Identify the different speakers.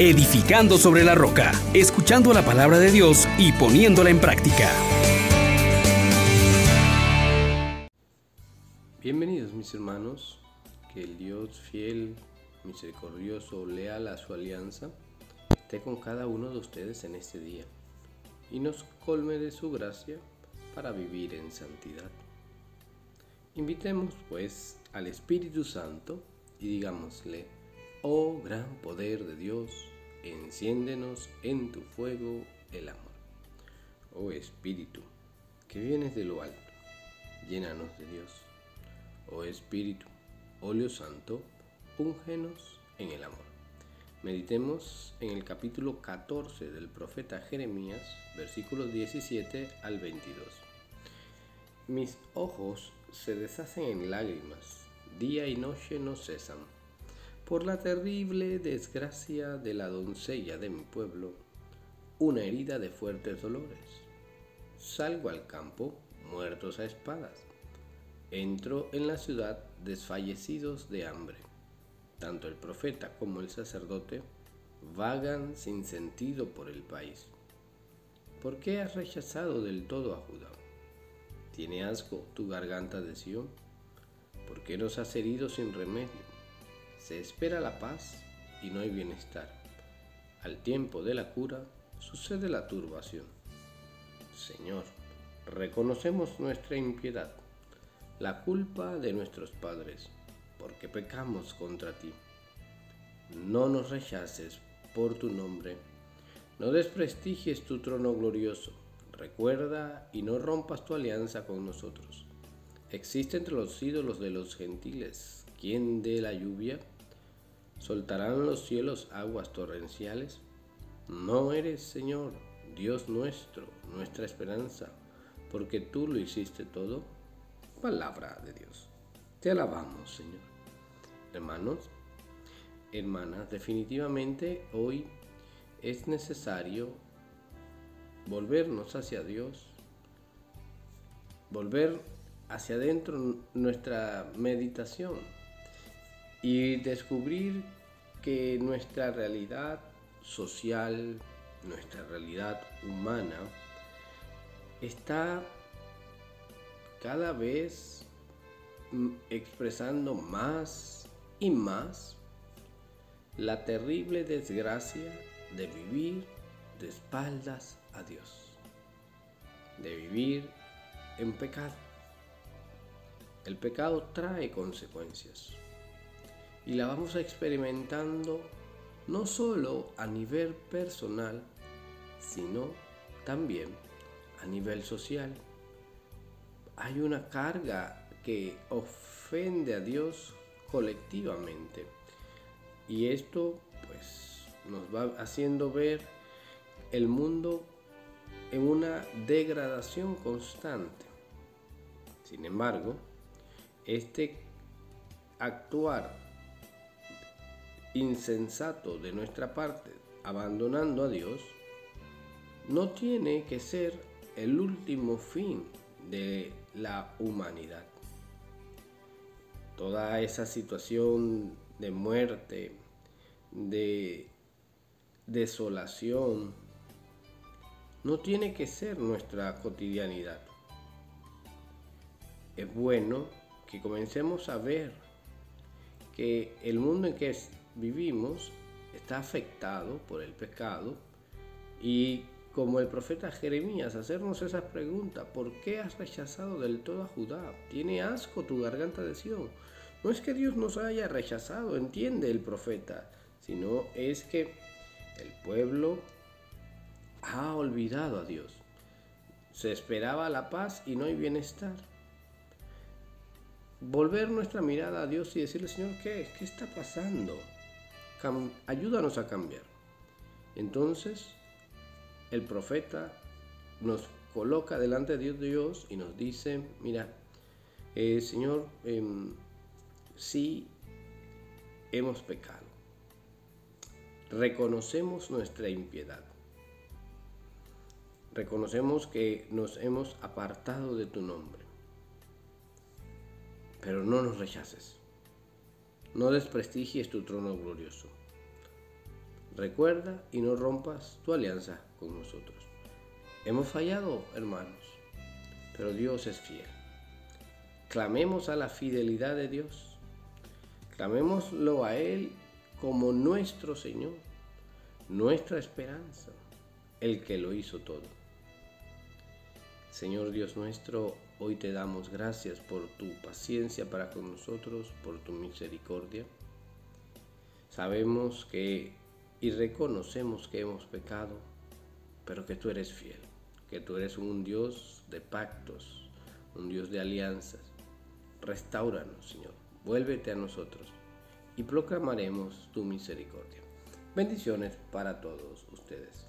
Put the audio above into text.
Speaker 1: edificando sobre la roca, escuchando la palabra de Dios y poniéndola en práctica.
Speaker 2: Bienvenidos mis hermanos, que el Dios fiel, misericordioso, leal a su alianza, esté con cada uno de ustedes en este día y nos colme de su gracia para vivir en santidad. Invitemos pues al Espíritu Santo y digámosle, oh gran poder de Dios, enciéndenos en tu fuego el amor. Oh Espíritu, que vienes de lo alto, llénanos de Dios. Oh Espíritu, óleo santo, úngenos en el amor. Meditemos en el capítulo 14 del profeta Jeremías, versículos 17 al 22. Mis ojos se deshacen en lágrimas, día y noche no cesan, por la terrible desgracia de la doncella de mi pueblo, una herida de fuertes dolores. Salgo al campo, muertos a espadas. Entro en la ciudad desfallecidos de hambre. Tanto el profeta como el sacerdote vagan sin sentido por el país. ¿Por qué has rechazado del todo a Judá? ¿Tiene asco tu garganta de Sión? ¿Por qué nos has herido sin remedio? Se espera la paz y no hay bienestar. Al tiempo de la cura sucede la turbación. Señor, reconocemos nuestra impiedad, la culpa de nuestros padres, porque pecamos contra ti. No nos rechaces por tu nombre, no desprestigies tu trono glorioso Recuerda y no rompas tu alianza con nosotros. Existe entre los ídolos de los gentiles quien dé la lluvia. ¿Soltarán los cielos aguas torrenciales? No eres, Señor, Dios nuestro, nuestra esperanza, porque tú lo hiciste todo. Palabra de Dios. Te alabamos, Señor. Hermanos, hermanas, definitivamente hoy es necesario volvernos hacia Dios, volver hacia adentro nuestra meditación y descubrir que nuestra realidad social, nuestra realidad humana, está cada vez expresando más y más la terrible desgracia de vivir de espaldas a Dios, de vivir en pecado. El pecado trae consecuencias y la vamos experimentando no solo a nivel personal, sino también a nivel social. Hay una carga que ofende a Dios colectivamente y esto pues nos va haciendo ver el mundo en una degradación constante. Sin embargo, este actuar insensato de nuestra parte, abandonando a Dios, no tiene que ser el último fin de la humanidad. Toda esa situación de muerte, de desolación, no tiene que ser nuestra cotidianidad. Es bueno que comencemos a ver que el mundo en que vivimos está afectado por el pecado y como el profeta Jeremías, hacernos esa pregunta, ¿por qué has rechazado del todo a Judá? ¿Tiene asco tu garganta de Sión? No es que Dios nos haya rechazado, entiende el profeta, sino es que el pueblo ha olvidado a Dios. Se esperaba la paz y no hay bienestar. Volver nuestra mirada a Dios y decirle, Señor, ¿qué, qué está pasando? Ayúdanos a cambiar. Entonces, el profeta nos coloca delante de Dios, y nos dice, mira, eh, Señor, eh, sí hemos pecado. Reconocemos nuestra impiedad reconocemos que nos hemos apartado de tu nombre. Pero no nos rechaces. No desprestigies tu trono glorioso. Recuerda y no rompas tu alianza con nosotros. Hemos fallado, hermanos, pero Dios es fiel. Clamemos a la fidelidad de Dios. Clamémoslo a Él como nuestro Señor, nuestra esperanza, el que lo hizo todo. Señor Dios nuestro, hoy te damos gracias por tu paciencia para con nosotros, por tu misericordia. Sabemos que y reconocemos que hemos pecado, pero que tú eres fiel, que tú eres un Dios de pactos, un Dios de alianzas. Restauranos, Señor, vuélvete a nosotros y proclamaremos tu misericordia. Bendiciones para todos ustedes.